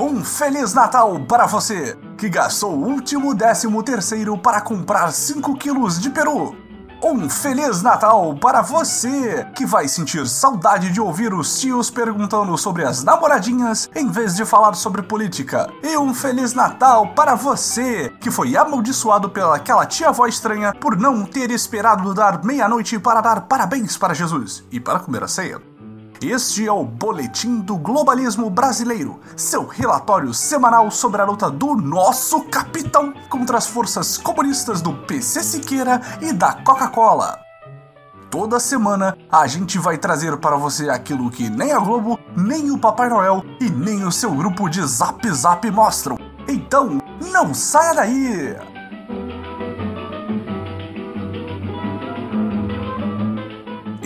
Um Feliz Natal para você que gastou o último décimo terceiro para comprar 5 quilos de peru. Um Feliz Natal para você que vai sentir saudade de ouvir os tios perguntando sobre as namoradinhas em vez de falar sobre política. E um Feliz Natal para você que foi amaldiçoado pelaquela tia-avó estranha por não ter esperado dar meia-noite para dar parabéns para Jesus e para comer a ceia. Este é o Boletim do Globalismo Brasileiro, seu relatório semanal sobre a luta do nosso capitão contra as forças comunistas do PC Siqueira e da Coca-Cola. Toda semana a gente vai trazer para você aquilo que nem a Globo, nem o Papai Noel e nem o seu grupo de Zap Zap mostram. Então, não saia daí!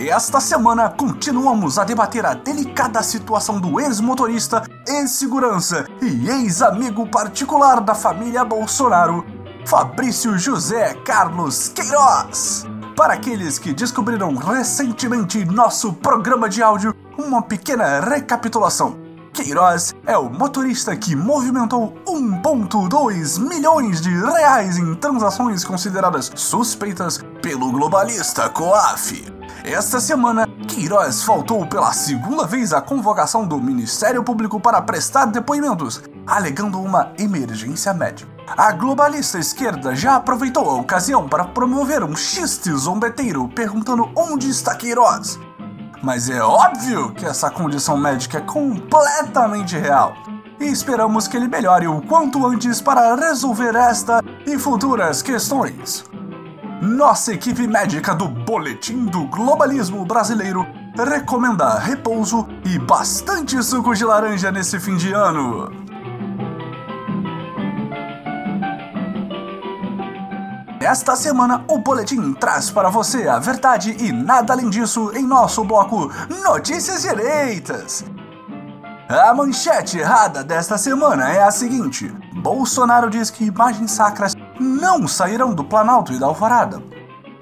Esta semana continuamos a debater a delicada situação do ex-motorista, ex-segurança e ex-amigo particular da família Bolsonaro, Fabrício José Carlos Queiroz. Para aqueles que descobriram recentemente nosso programa de áudio, uma pequena recapitulação. Queiroz é o motorista que movimentou 1,2 milhões de reais em transações consideradas suspeitas pelo globalista COAF. Esta semana, Queiroz faltou pela segunda vez à convocação do Ministério Público para prestar depoimentos, alegando uma emergência médica. A globalista esquerda já aproveitou a ocasião para promover um xiste zombeteiro perguntando onde está Queiroz. Mas é óbvio que essa condição médica é completamente real. E esperamos que ele melhore o quanto antes para resolver esta e futuras questões. Nossa equipe médica do Boletim do Globalismo Brasileiro recomenda repouso e bastante suco de laranja nesse fim de ano. Esta semana, o boletim traz para você a verdade e nada além disso em nosso bloco Notícias Direitas. A manchete errada desta semana é a seguinte: Bolsonaro diz que imagens sacras não sairão do Planalto e da Alvorada.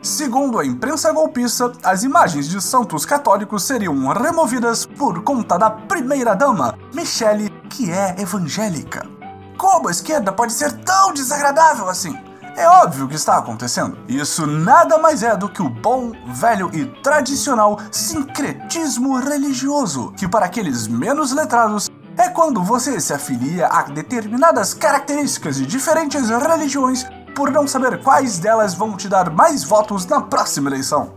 Segundo a imprensa golpista, as imagens de santos católicos seriam removidas por conta da primeira-dama, Michele, que é evangélica. Como a esquerda pode ser tão desagradável assim? É óbvio que está acontecendo. Isso nada mais é do que o bom, velho e tradicional sincretismo religioso, que para aqueles menos letrados é quando você se afilia a determinadas características de diferentes religiões por não saber quais delas vão te dar mais votos na próxima eleição.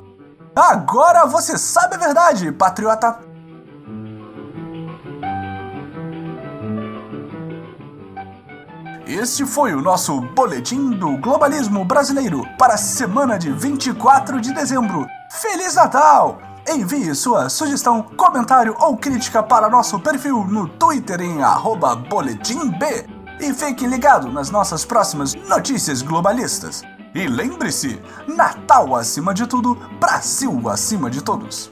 Agora você sabe a verdade, patriota! Este foi o nosso Boletim do Globalismo Brasileiro para a semana de 24 de dezembro. Feliz Natal! Envie sua sugestão, comentário ou crítica para nosso perfil no Twitter em boletimb e fique ligado nas nossas próximas notícias globalistas. E lembre-se, Natal acima de tudo, Brasil acima de todos.